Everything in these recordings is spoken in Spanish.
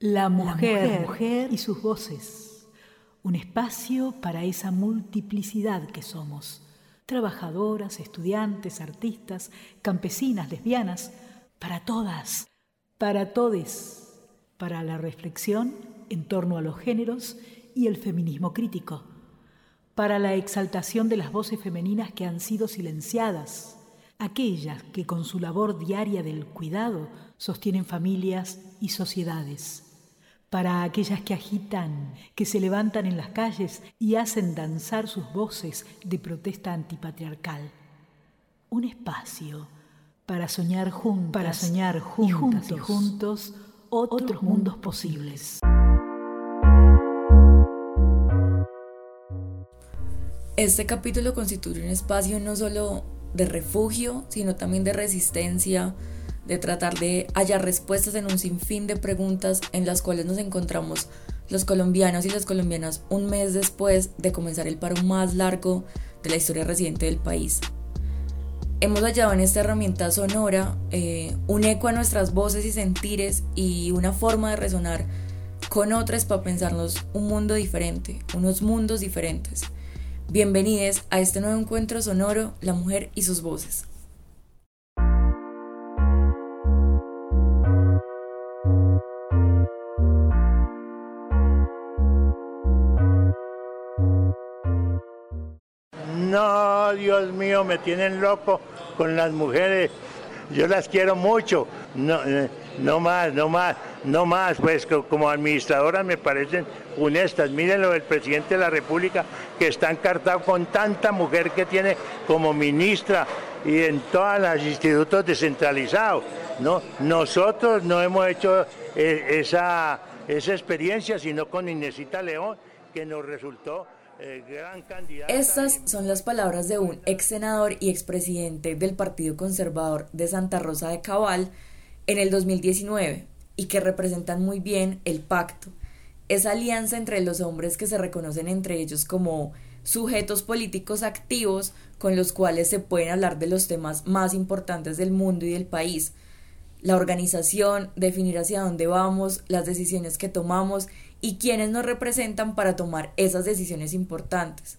La mujer, mujer, y sus voces. Un espacio para esa multiplicidad que somos. Trabajadoras, estudiantes, artistas, campesinas, lesbianas. Para todas, para todes. Para la reflexión en torno a los géneros y el feminismo crítico. Para la exaltación de las voces femeninas que han sido silenciadas. Aquellas que con su labor diaria del cuidado sostienen familias y sociedades para aquellas que agitan, que se levantan en las calles y hacen danzar sus voces de protesta antipatriarcal. Un espacio para soñar juntos, para soñar juntos y juntos otros mundos posibles. Este capítulo constituye un espacio no solo de refugio, sino también de resistencia, de tratar de hallar respuestas en un sinfín de preguntas en las cuales nos encontramos los colombianos y las colombianas un mes después de comenzar el paro más largo de la historia reciente del país. Hemos hallado en esta herramienta sonora eh, un eco a nuestras voces y sentires y una forma de resonar con otras para pensarnos un mundo diferente, unos mundos diferentes. Bienvenidos a este nuevo encuentro sonoro, La Mujer y sus Voces. No, Dios mío, me tienen loco con las mujeres. Yo las quiero mucho. No, eh, no más, no más, no más. Pues como administradoras me parecen honestas. Miren lo del presidente de la República que está encartado con tanta mujer que tiene como ministra y en todos los institutos descentralizados. ¿no? Nosotros no hemos hecho eh, esa, esa experiencia, sino con Inesita León, que nos resultó Estas son las palabras de un ex senador y expresidente del Partido Conservador de Santa Rosa de Cabal en el 2019 y que representan muy bien el pacto, esa alianza entre los hombres que se reconocen entre ellos como sujetos políticos activos con los cuales se pueden hablar de los temas más importantes del mundo y del país, la organización, definir hacia dónde vamos, las decisiones que tomamos y quienes nos representan para tomar esas decisiones importantes.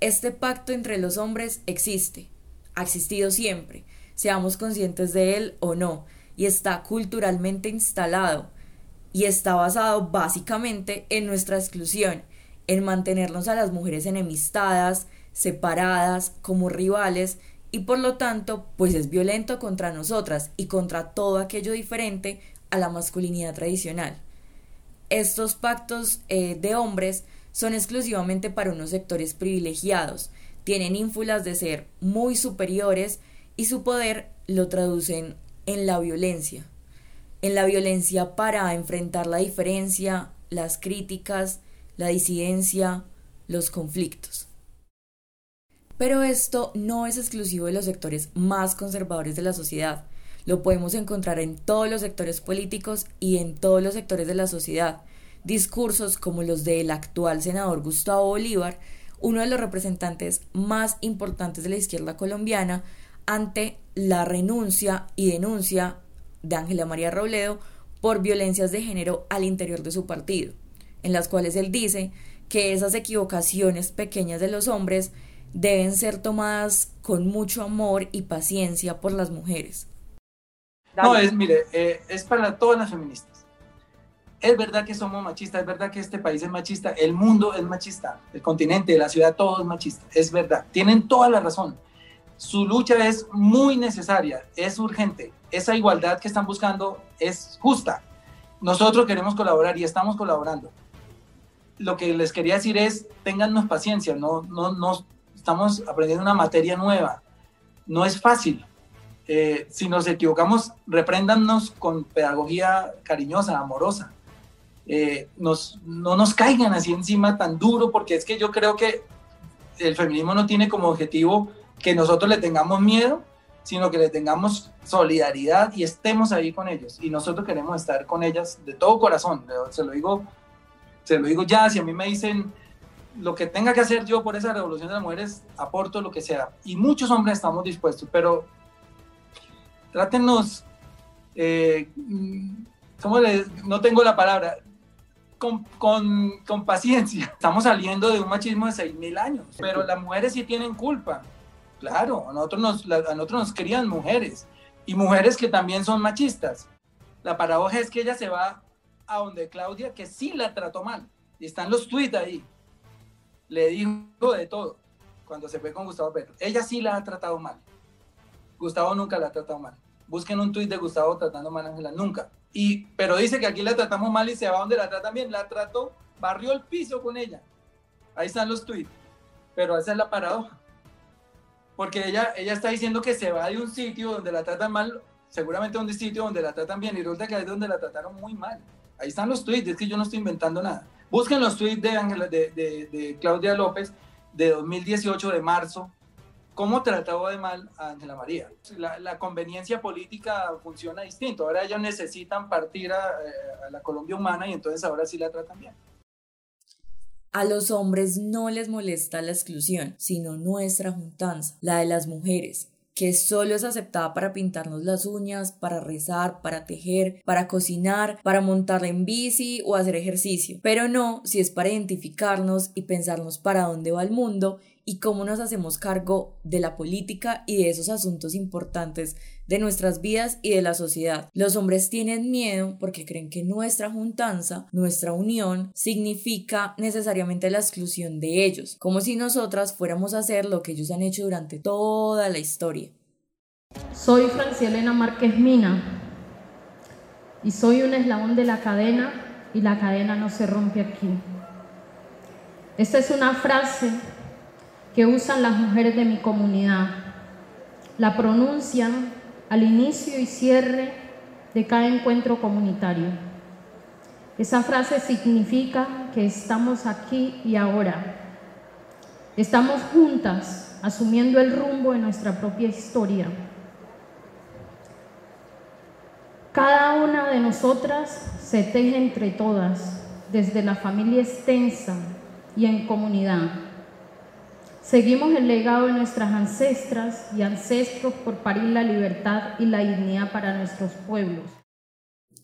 Este pacto entre los hombres existe, ha existido siempre, seamos conscientes de él o no, y está culturalmente instalado, y está basado básicamente en nuestra exclusión, en mantenernos a las mujeres enemistadas, separadas, como rivales, y por lo tanto, pues es violento contra nosotras y contra todo aquello diferente a la masculinidad tradicional estos pactos eh, de hombres son exclusivamente para unos sectores privilegiados, tienen ínfulas de ser muy superiores y su poder lo traducen en la violencia, en la violencia para enfrentar la diferencia, las críticas, la disidencia, los conflictos. Pero esto no es exclusivo de los sectores más conservadores de la sociedad. Lo podemos encontrar en todos los sectores políticos y en todos los sectores de la sociedad. Discursos como los del actual senador Gustavo Bolívar, uno de los representantes más importantes de la izquierda colombiana, ante la renuncia y denuncia de Ángela María Robledo por violencias de género al interior de su partido, en las cuales él dice que esas equivocaciones pequeñas de los hombres deben ser tomadas con mucho amor y paciencia por las mujeres. No, es, mire, eh, es para todas las feministas. Es verdad que somos machistas, es verdad que este país es machista, el mundo es machista, el continente, la ciudad, todo es machista, es verdad. Tienen toda la razón. Su lucha es muy necesaria, es urgente. Esa igualdad que están buscando es justa. Nosotros queremos colaborar y estamos colaborando. Lo que les quería decir es, téngannos paciencia, no, no, no estamos aprendiendo una materia nueva. No es fácil, eh, si nos equivocamos, repréndannos con pedagogía cariñosa, amorosa. Eh, nos, no nos caigan así encima tan duro, porque es que yo creo que el feminismo no tiene como objetivo que nosotros le tengamos miedo, sino que le tengamos solidaridad y estemos ahí con ellos. Y nosotros queremos estar con ellas de todo corazón. Se lo digo, se lo digo ya, si a mí me dicen lo que tenga que hacer yo por esa revolución de las mujeres, aporto lo que sea. Y muchos hombres estamos dispuestos, pero trátenos, eh, ¿cómo le, no tengo la palabra? Con, con, con, paciencia. Estamos saliendo de un machismo de 6.000 años, pero las mujeres sí tienen culpa. Claro, a nosotros nos, a nosotros nos crían mujeres y mujeres que también son machistas. La paradoja es que ella se va a donde Claudia, que sí la trató mal. Y están los tweets ahí. Le dijo de todo cuando se fue con Gustavo Petro. Ella sí la ha tratado mal. Gustavo nunca la ha tratado mal. Busquen un tuit de Gustavo tratando mal a Ángela, nunca. Y, pero dice que aquí la tratamos mal y se va donde la tratan bien. La trató, barrió el piso con ella. Ahí están los tweets. Pero esa es la paradoja. Porque ella, ella está diciendo que se va de un sitio donde la tratan mal, seguramente de un sitio donde la tratan bien, y resulta que es donde la trataron muy mal. Ahí están los tweets, es que yo no estoy inventando nada. Busquen los tweets de, de, de, de Claudia López de 2018, de marzo, cómo trataba de mal a Ángela María. La, conveniencia política funciona distinto. Ahora ellos necesitan partir eh, a, la Colombia humana y entonces ahora sí la tratan bien. A los hombres no les molesta la exclusión, sino nuestra juntanza, la de las mujeres, que solo es aceptada para pintarnos las uñas, para rezar, para tejer, para cocinar, para montar en bici o hacer ejercicio, pero no si es para identificarnos y pensarnos para dónde va el mundo y cómo nos hacemos cargo de la política y de esos asuntos importantes de nuestras vidas y de la sociedad. Los hombres tienen miedo porque creen que nuestra juntanza, nuestra unión, significa necesariamente la exclusión de ellos, como si nosotras fuéramos a hacer lo que ellos han hecho durante toda la historia. Soy Francielena Márquez Mina y soy un eslabón de la cadena y la cadena no se rompe aquí. Esta es una frase que usan las mujeres de mi comunidad. La pronuncian al inicio y cierre de cada encuentro comunitario. Esa frase significa que estamos aquí y ahora. Estamos juntas asumiendo el rumbo de nuestra propia historia. Cada una de nosotras se teje entre todas, desde la familia extensa y en comunidad. Seguimos el legado de nuestras ancestras y ancestros por parir la libertad y la dignidad para nuestros pueblos.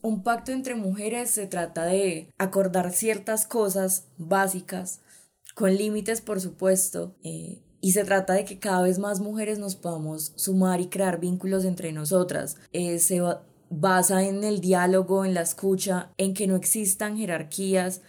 Un pacto entre mujeres se trata de acordar ciertas cosas básicas, con límites por supuesto, eh, y se trata de que cada vez más mujeres nos podamos sumar y crear vínculos entre nosotras. Eh, se basa en el diálogo, en la escucha, en que no existan jerarquías,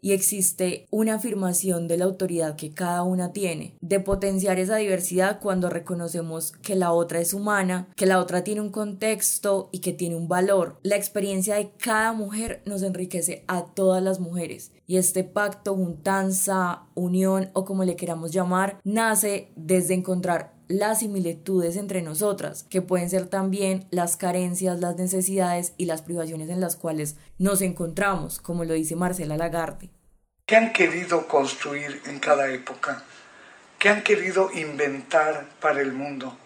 y existe una afirmación de la autoridad que cada una tiene, de potenciar esa diversidad cuando reconocemos que la otra es humana, que la otra tiene un contexto y que tiene un valor. La experiencia de cada mujer nos enriquece a todas las mujeres y este pacto, juntanza, unión o como le queramos llamar, nace desde encontrar las similitudes entre nosotras, que pueden ser también las carencias, las necesidades y las privaciones en las cuales nos encontramos, como lo dice Marcela Lagarde. ¿Qué han querido construir en cada época? ¿Qué han querido inventar para el mundo?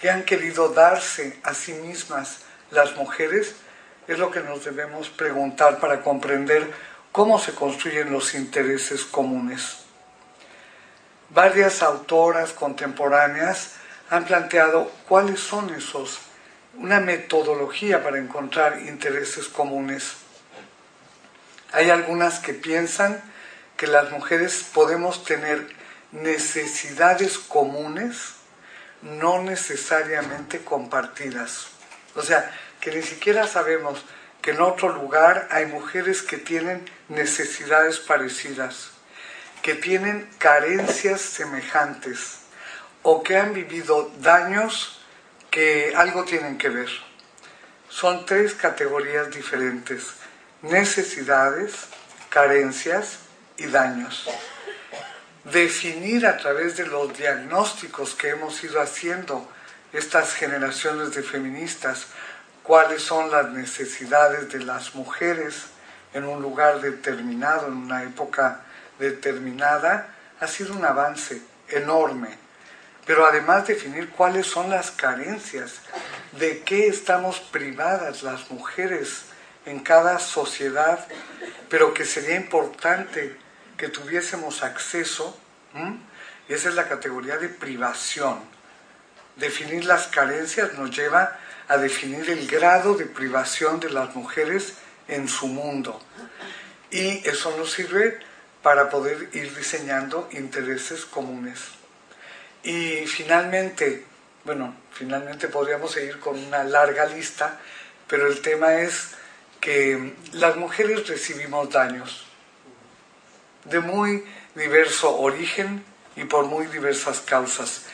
¿Qué han querido darse a sí mismas las mujeres? Es lo que nos debemos preguntar para comprender cómo se construyen los intereses comunes. Varias autoras contemporáneas han planteado cuáles son esos, una metodología para encontrar intereses comunes. Hay algunas que piensan que las mujeres podemos tener necesidades comunes, no necesariamente compartidas. O sea, que ni siquiera sabemos que en otro lugar hay mujeres que tienen necesidades parecidas que tienen carencias semejantes o que han vivido daños que algo tienen que ver. Son tres categorías diferentes, necesidades, carencias y daños. Definir a través de los diagnósticos que hemos ido haciendo estas generaciones de feministas cuáles son las necesidades de las mujeres en un lugar determinado, en una época determinada ha sido un avance enorme. Pero además definir cuáles son las carencias, de qué estamos privadas las mujeres en cada sociedad, pero que sería importante que tuviésemos acceso, esa es la categoría de privación. Definir las carencias nos lleva a definir el grado de privación de las mujeres en su mundo. Y eso nos sirve para poder ir diseñando intereses comunes. Y finalmente, bueno, finalmente podríamos seguir con una larga lista, pero el tema es que las mujeres recibimos daños de muy diverso origen y por muy diversas causas.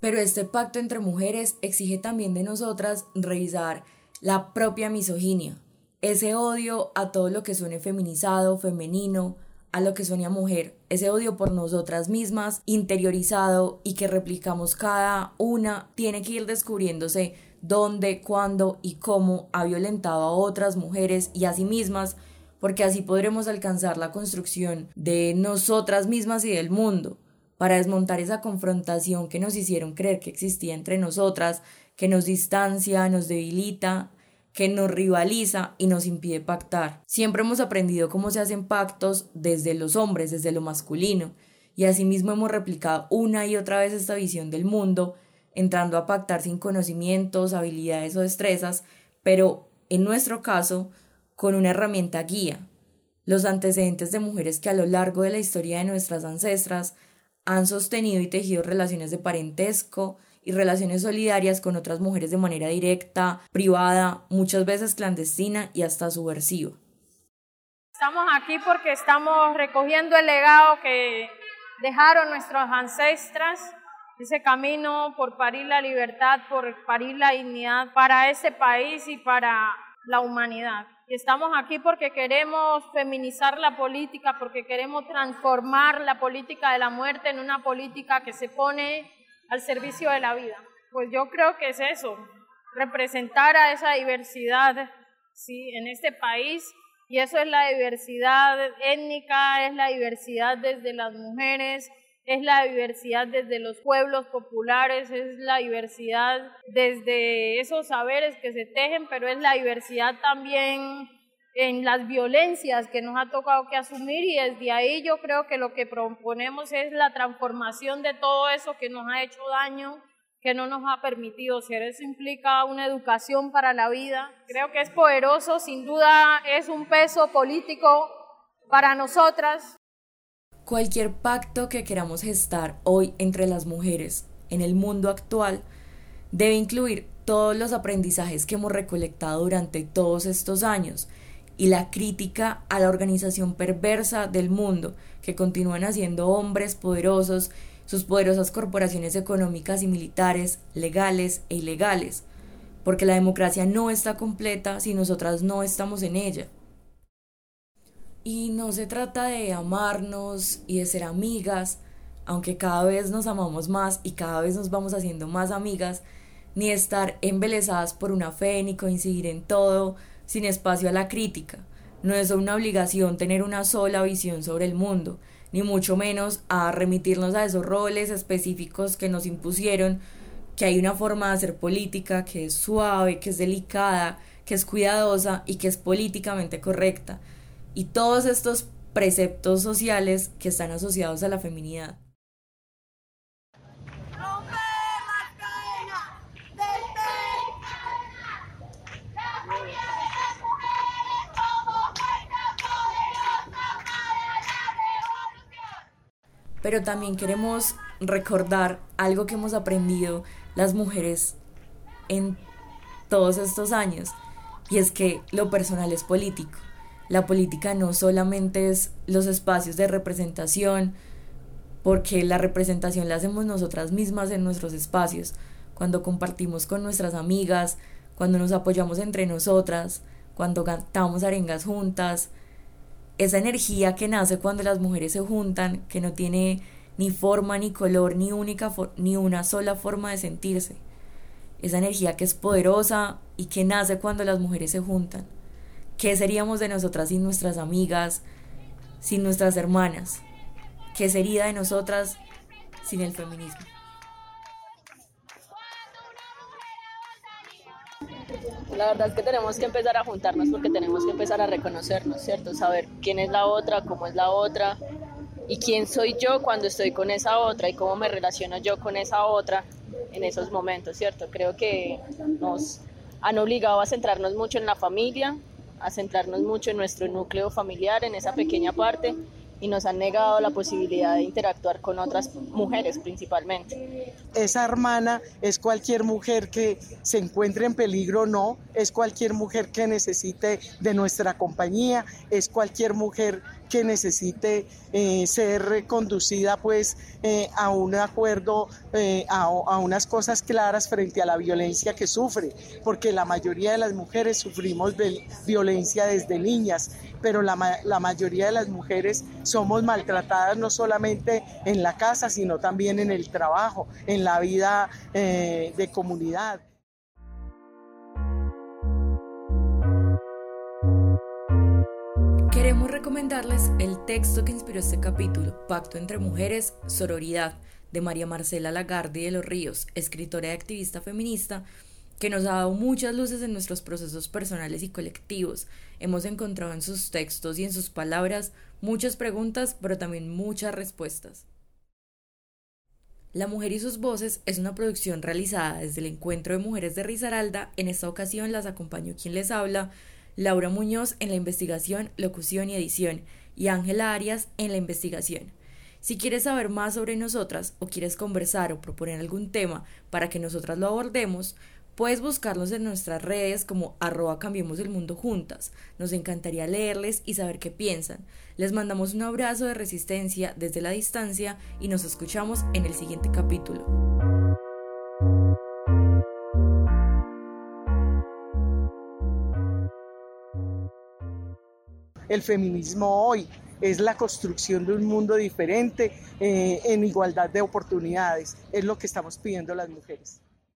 Pero este pacto entre mujeres exige también de nosotras revisar la propia misoginia, ese odio a todo lo que suene feminizado, femenino, a lo que suene mujer, ese odio por nosotras mismas, interiorizado y que replicamos cada una, tiene que ir descubriéndose dónde, cuándo y cómo ha violentado a otras mujeres y a sí mismas, porque así podremos alcanzar la construcción de nosotras mismas y del mundo para desmontar esa confrontación que nos hicieron creer que existía entre nosotras, que nos distancia, nos debilita, que nos rivaliza y nos impide pactar. Siempre hemos aprendido cómo se hacen pactos desde los hombres, desde lo masculino, y asimismo hemos replicado una y otra vez esta visión del mundo, entrando a pactar sin conocimientos, habilidades o destrezas, pero en nuestro caso, con una herramienta guía. Los antecedentes de mujeres que a lo largo de la historia de nuestras ancestras han sostenido y tejido relaciones de parentesco y relaciones solidarias con otras mujeres de manera directa, privada, muchas veces clandestina y hasta subversiva. Estamos aquí porque estamos recogiendo el legado que dejaron nuestros ancestras, ese camino por parir la libertad, por parir la dignidad para este país y para la humanidad. Y estamos aquí porque queremos feminizar la política, porque queremos transformar la política de la muerte en una política que se pone al servicio de la vida. Pues yo creo que es eso, representar a esa diversidad ¿sí? en este país y eso es la diversidad étnica, es la diversidad desde las mujeres, es la diversidad desde los pueblos populares, es la diversidad desde esos saberes que se tejen, pero es la diversidad también en las violencias que nos ha tocado que asumir y desde ahí yo creo que lo que proponemos es la transformación de todo eso que nos ha hecho daño, que no nos ha permitido ser. Eso implica una educación para la vida. Creo que es poderoso, sin duda es un peso político para nosotras. Cualquier pacto que queramos gestar hoy entre las mujeres en el mundo actual debe incluir todos los aprendizajes que hemos recolectado durante todos estos años y la crítica a la organización perversa del mundo que continúan haciendo hombres poderosos, sus poderosas corporaciones económicas y militares, legales e ilegales, porque la democracia no está completa si nosotras no estamos en ella. Y no se trata de amarnos y de ser amigas, aunque cada vez nos amamos más y cada vez nos vamos haciendo más amigas, ni estar embelesadas por una fe, ni coincidir en todo, sin espacio a la crítica. No es una obligación tener una sola visión sobre el mundo, ni mucho menos a remitirnos a esos roles específicos que nos impusieron, que hay una forma de hacer política que es suave, que es delicada, que es cuidadosa y que es políticamente correcta y todos estos preceptos sociales que están asociados a la feminidad. Pero también queremos recordar algo que hemos aprendido las mujeres en todos estos años, y es que lo personal es político. La política no solamente es los espacios de representación, porque la representación la hacemos nosotras mismas en nuestros espacios, cuando compartimos con nuestras amigas, cuando nos apoyamos entre nosotras, cuando cantamos arengas juntas, esa energía que nace cuando las mujeres se juntan, que no tiene ni forma, ni color, ni, única ni una sola forma de sentirse. Esa energía que es poderosa y que nace cuando las mujeres se juntan. ¿Qué seríamos de nosotras sin nuestras amigas, sin nuestras hermanas? ¿Qué sería de nosotras sin el feminismo? La verdad es que tenemos que empezar a juntarnos porque tenemos que empezar a reconocernos, ¿cierto? Saber quién es la otra, cómo es la otra y quién soy yo cuando estoy con esa otra y cómo me relaciono yo con esa otra en esos momentos, ¿cierto? Creo que nos han obligado a centrarnos mucho en la familia, a centrarnos mucho en nuestro núcleo familiar, en esa pequeña parte, y nos han negado la posibilidad de interactuar con otras mujeres principalmente. Esa hermana es cualquier mujer que se encuentre en peligro no, es cualquier mujer que necesite de nuestra compañía, es cualquier mujer que necesite eh, ser reconducida pues eh, a un acuerdo, eh, a, unas cosas claras frente a la violencia que sufre, porque la mayoría de las mujeres sufrimos violencia desde niñas, pero la, la mayoría de las mujeres somos maltratadas no solamente en la casa, sino también en el trabajo, en la vida de comunidad. Recomendarles el texto que inspiró este capítulo, Pacto entre Mujeres, Sororidad, de María Marcela Lagarde de los Ríos, escritora y activista feminista, que nos ha dado muchas luces en nuestros procesos personales y colectivos. Hemos encontrado en sus textos y en sus palabras muchas preguntas, pero también muchas respuestas. La Mujer y sus Voces es una producción realizada desde el Encuentro de Mujeres de Risaralda. En esta ocasión las acompañó quien les habla, Laura Muñoz en la investigación, locución y edición y Ángela Arias en la investigación. Si quieres saber más sobre nosotras o quieres conversar o proponer algún tema para que nosotras lo abordemos, puedes buscarnos en nuestras redes como arroba cambiemos el mundo juntas. Nos encantaría leerles y saber qué piensan. Les mandamos un abrazo de resistencia desde la distancia y nos escuchamos en el siguiente capítulo. El feminismo hoy, es la construcción de un mundo diferente eh, en igualdad de oportunidades, es lo que estamos pidiendo las mujeres.